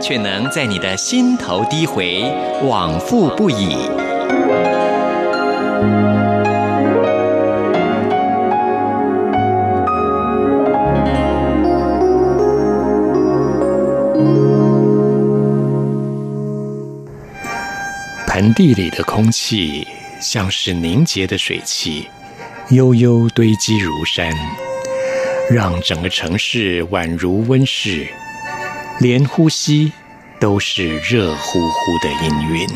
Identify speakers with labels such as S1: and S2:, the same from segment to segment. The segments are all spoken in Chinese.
S1: 却能在你的心头低回，往复不已。盆地里的空气像是凝结的水汽，悠悠堆积如山，让整个城市宛如温室，连呼吸都是热乎乎的氤氲。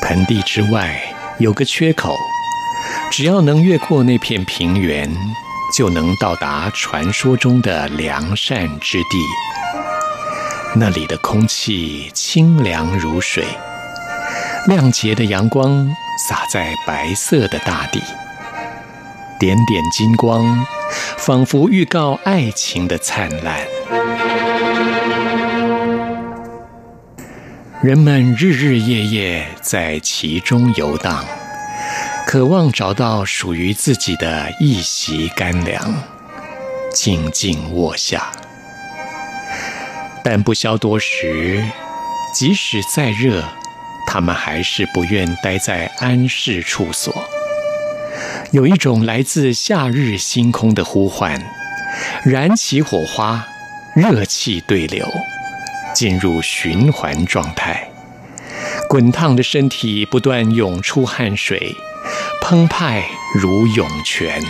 S1: 盆地之外有个缺口，只要能越过那片平原，就能到达传说中的良善之地。那里的空气清凉如水，亮洁的阳光洒在白色的大地，点点金光，仿佛预告爱情的灿烂。人们日日夜夜在其中游荡。渴望找到属于自己的一席干粮，静静卧下。但不消多时，即使再热，他们还是不愿待在安适处所。有一种来自夏日星空的呼唤，燃起火花，热气对流，进入循环状态。滚烫的身体不断涌出汗水。澎湃如涌泉。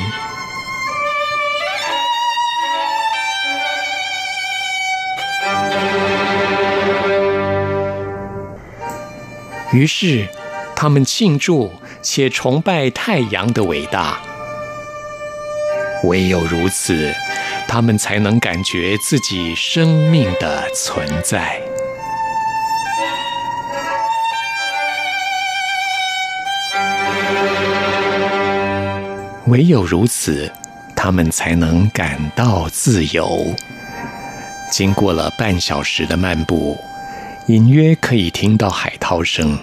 S1: 于是，他们庆祝且崇拜太阳的伟大。唯有如此，他们才能感觉自己生命的存在。唯有如此，他们才能感到自由。经过了半小时的漫步，隐约可以听到海涛声。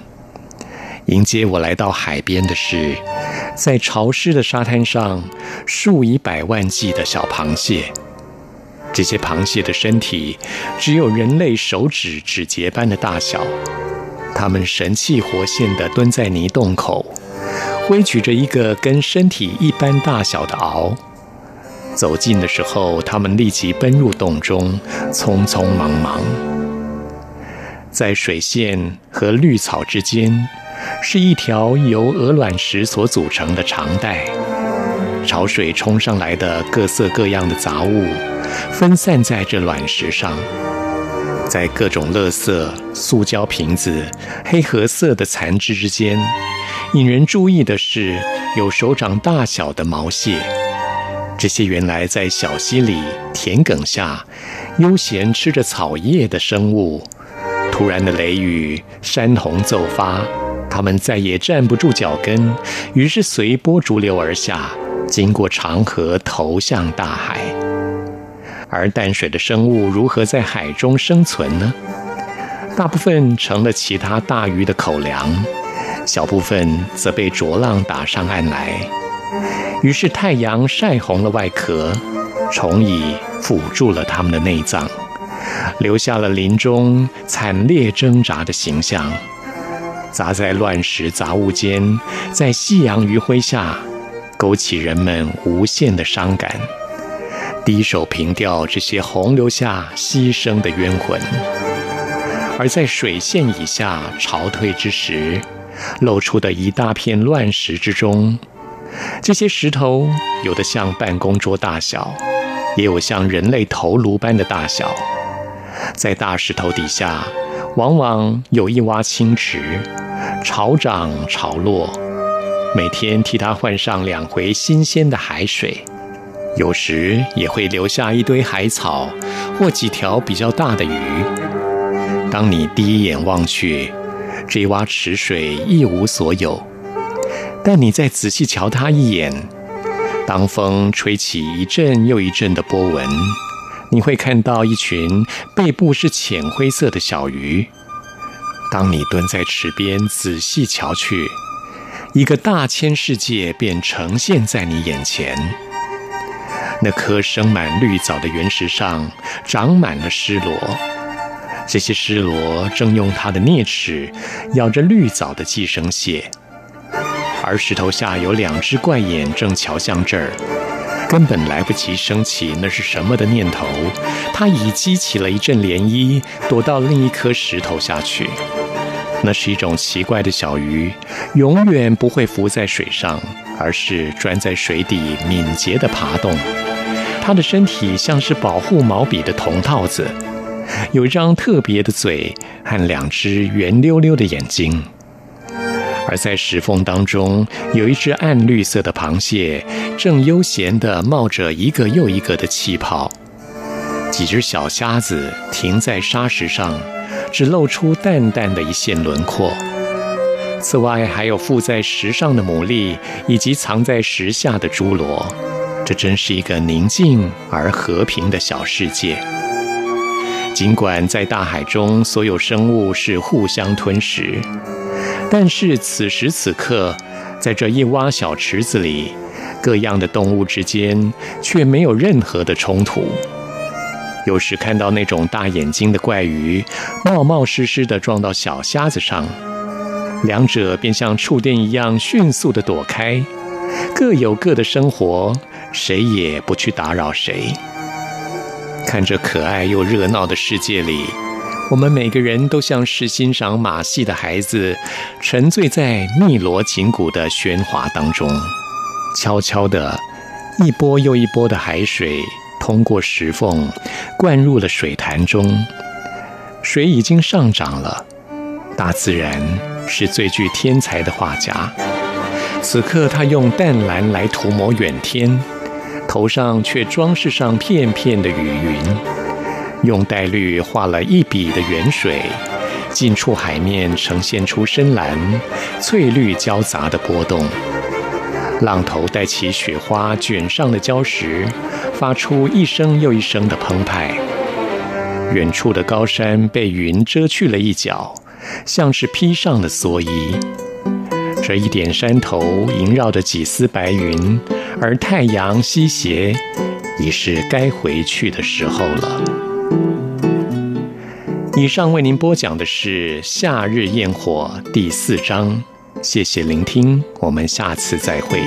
S1: 迎接我来到海边的是，在潮湿的沙滩上，数以百万计的小螃蟹。这些螃蟹的身体只有人类手指指节般的大小，它们神气活现地蹲在泥洞口。挥举着一个跟身体一般大小的螯，走近的时候，它们立即奔入洞中，匆匆忙忙。在水线和绿草之间，是一条由鹅卵石所组成的长带。潮水冲上来的各色各样的杂物，分散在这卵石上，在各种垃圾、塑胶瓶子、黑褐色的残枝之间。引人注意的是，有手掌大小的毛蟹。这些原来在小溪里、田埂下悠闲吃着草叶的生物，突然的雷雨，山洪骤发，它们再也站不住脚跟，于是随波逐流而下，经过长河，投向大海。而淡水的生物如何在海中生存呢？大部分成了其他大鱼的口粮。小部分则被浊浪打上岸来，于是太阳晒红了外壳，虫蚁腐住了它们的内脏，留下了林中惨烈挣扎的形象。砸在乱石杂物间，在夕阳余晖下，勾起人们无限的伤感，低手凭吊这些洪流下牺牲的冤魂。而在水线以下潮退之时，露出的一大片乱石之中，这些石头有的像办公桌大小，也有像人类头颅般的大小。在大石头底下，往往有一洼清池，潮涨潮落，每天替它换上两回新鲜的海水。有时也会留下一堆海草或几条比较大的鱼。当你第一眼望去，这洼池水一无所有，但你再仔细瞧它一眼，当风吹起一阵又一阵的波纹，你会看到一群背部是浅灰色的小鱼。当你蹲在池边仔细瞧去，一个大千世界便呈现在你眼前。那颗生满绿藻的原石上长满了狮螺，这些狮螺正用它的啮齿咬着绿藻的寄生蟹，而石头下有两只怪眼正瞧向这儿，根本来不及升起那是什么的念头，它已激起了一阵涟漪，躲到另一颗石头下去。那是一种奇怪的小鱼，永远不会浮在水上，而是钻在水底，敏捷地爬动。它的身体像是保护毛笔的铜套子，有一张特别的嘴和两只圆溜溜的眼睛。而在石缝当中，有一只暗绿色的螃蟹，正悠闲地冒着一个又一个的气泡。几只小虾子停在沙石上。只露出淡淡的一线轮廓。此外，还有附在石上的牡蛎，以及藏在石下的侏罗。这真是一个宁静而和平的小世界。尽管在大海中，所有生物是互相吞食，但是此时此刻，在这一洼小池子里，各样的动物之间却没有任何的冲突。有时看到那种大眼睛的怪鱼，冒冒失失地撞到小虾子上，两者便像触电一样迅速地躲开，各有各的生活，谁也不去打扰谁。看着可爱又热闹的世界里，我们每个人都像是欣赏马戏的孩子，沉醉在汨罗锦鼓的喧哗当中，悄悄地，一波又一波的海水。通过石缝，灌入了水潭中，水已经上涨了。大自然是最具天才的画家。此刻，他用淡蓝来涂抹远天，头上却装饰上片片的雨云；用黛绿画了一笔的远水，近处海面呈现出深蓝、翠绿交杂的波动。浪头带起雪花卷上的礁石，发出一声又一声的澎湃。远处的高山被云遮去了一角，像是披上了蓑衣。这一点山头萦绕着几丝白云，而太阳西斜，已是该回去的时候了。以上为您播讲的是《夏日焰火》第四章。谢谢聆听，我们下次再会。